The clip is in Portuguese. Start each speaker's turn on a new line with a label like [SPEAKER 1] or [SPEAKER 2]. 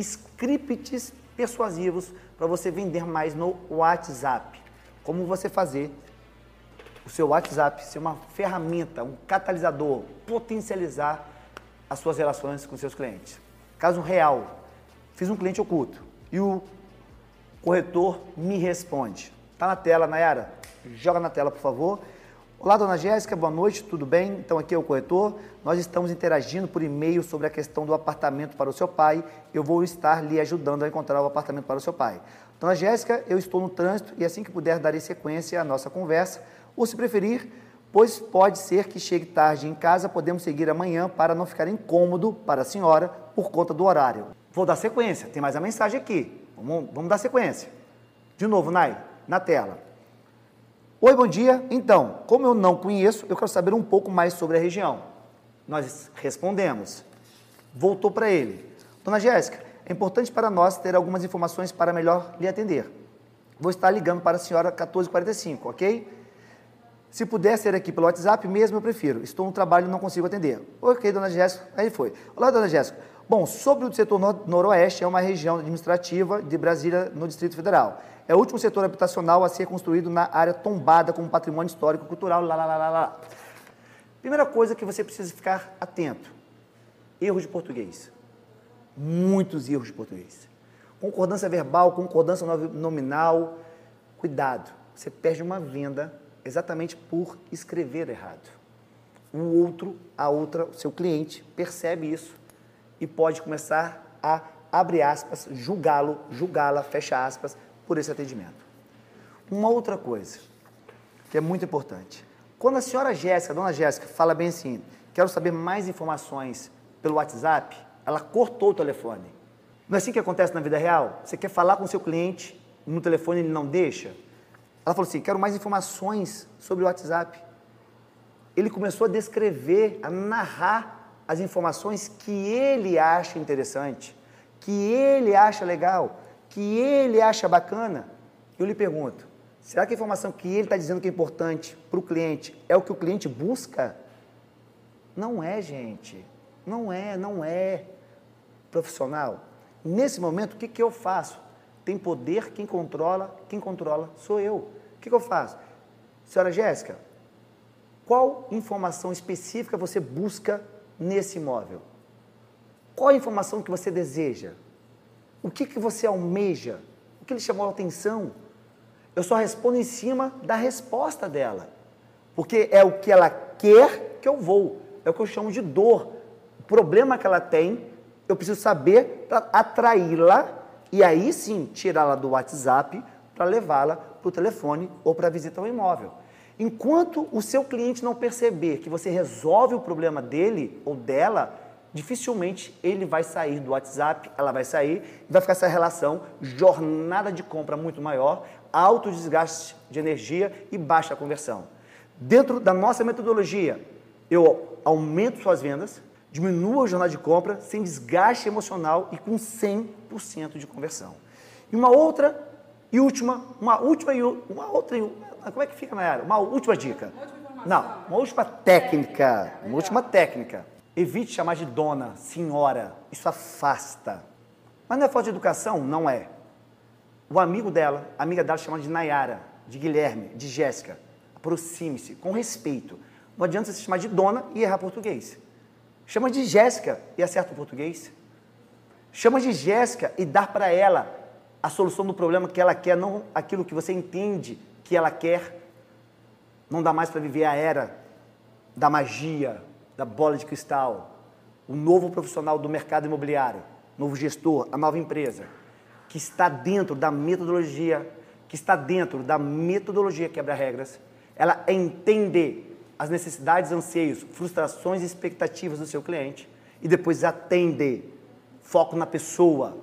[SPEAKER 1] scripts persuasivos para você vender mais no WhatsApp. Como você fazer o seu WhatsApp ser uma ferramenta, um catalisador, potencializar as suas relações com seus clientes. Caso real, fiz um cliente oculto e o corretor me responde. Tá na tela, Nayara? Joga na tela, por favor. Olá, dona Jéssica, boa noite, tudo bem? Então, aqui é o corretor. Nós estamos interagindo por e-mail sobre a questão do apartamento para o seu pai. Eu vou estar lhe ajudando a encontrar o apartamento para o seu pai. Dona Jéssica, eu estou no trânsito e assim que puder darei sequência à nossa conversa, ou se preferir, pois pode ser que chegue tarde em casa, podemos seguir amanhã para não ficar incômodo para a senhora por conta do horário. Vou dar sequência, tem mais a mensagem aqui. Vamos, vamos dar sequência. De novo, Nai, na tela. Oi, bom dia. Então, como eu não conheço, eu quero saber um pouco mais sobre a região. Nós respondemos. Voltou para ele. Dona Jéssica, é importante para nós ter algumas informações para melhor lhe atender. Vou estar ligando para a senhora 1445, ok? Se puder ser aqui pelo WhatsApp mesmo, eu prefiro. Estou no trabalho e não consigo atender. Ok, dona Jéssica. Aí foi. Olá, dona Jéssica. Bom, sobre o setor noroeste, é uma região administrativa de Brasília, no Distrito Federal. É o último setor habitacional a ser construído na área tombada como patrimônio histórico cultural. Lá, lá, lá, lá. Primeira coisa que você precisa ficar atento: erros de português. Muitos erros de português. Concordância verbal, concordância nominal. Cuidado, você perde uma venda exatamente por escrever errado. O outro, a outra, o seu cliente percebe isso e pode começar a aspas, julgá-lo, julgá-la, fecha aspas, por esse atendimento. Uma outra coisa que é muito importante. Quando a senhora Jéssica, a dona Jéssica, fala bem assim, quero saber mais informações pelo WhatsApp, ela cortou o telefone. Não é assim que acontece na vida real? Você quer falar com o seu cliente, no telefone ele não deixa? Ela falou assim, quero mais informações sobre o WhatsApp. Ele começou a descrever, a narrar as informações que ele acha interessante, que ele acha legal que ele acha bacana, eu lhe pergunto: será que a informação que ele está dizendo que é importante para o cliente é o que o cliente busca? Não é, gente. Não é, não é profissional. Nesse momento, o que, que eu faço? Tem poder quem controla, quem controla sou eu. O que, que eu faço? Senhora Jéssica, qual informação específica você busca nesse imóvel? Qual a informação que você deseja? O que, que você almeja? O que lhe chamou a atenção? Eu só respondo em cima da resposta dela. Porque é o que ela quer que eu vou. É o que eu chamo de dor. O problema que ela tem, eu preciso saber para atraí-la e aí sim tirá-la do WhatsApp para levá-la para o telefone ou para visitar o imóvel. Enquanto o seu cliente não perceber que você resolve o problema dele ou dela, dificilmente ele vai sair do WhatsApp, ela vai sair, vai ficar essa relação, jornada de compra muito maior, alto desgaste de energia e baixa conversão. Dentro da nossa metodologia, eu aumento suas vendas, diminuo a jornada de compra sem desgaste emocional e com 100% de conversão. E uma outra e última, uma última e uma outra, como é que fica na área? Uma última dica. Não, uma última técnica, uma última técnica Evite chamar de dona, senhora. Isso afasta. Mas não é falta de educação? Não é. O amigo dela, a amiga dela chama de Nayara, de Guilherme, de Jéssica. Aproxime-se, com respeito. Não adianta você chamar de dona e errar português. Chama de Jéssica e acerta o português. Chama de Jéssica e dar para ela a solução do problema que ela quer, não aquilo que você entende que ela quer. Não dá mais para viver a era da magia, da bola de cristal, o novo profissional do mercado imobiliário, novo gestor, a nova empresa, que está dentro da metodologia, que está dentro da metodologia quebra-regras, ela entende as necessidades, anseios, frustrações e expectativas do seu cliente e depois atende. Foco na pessoa.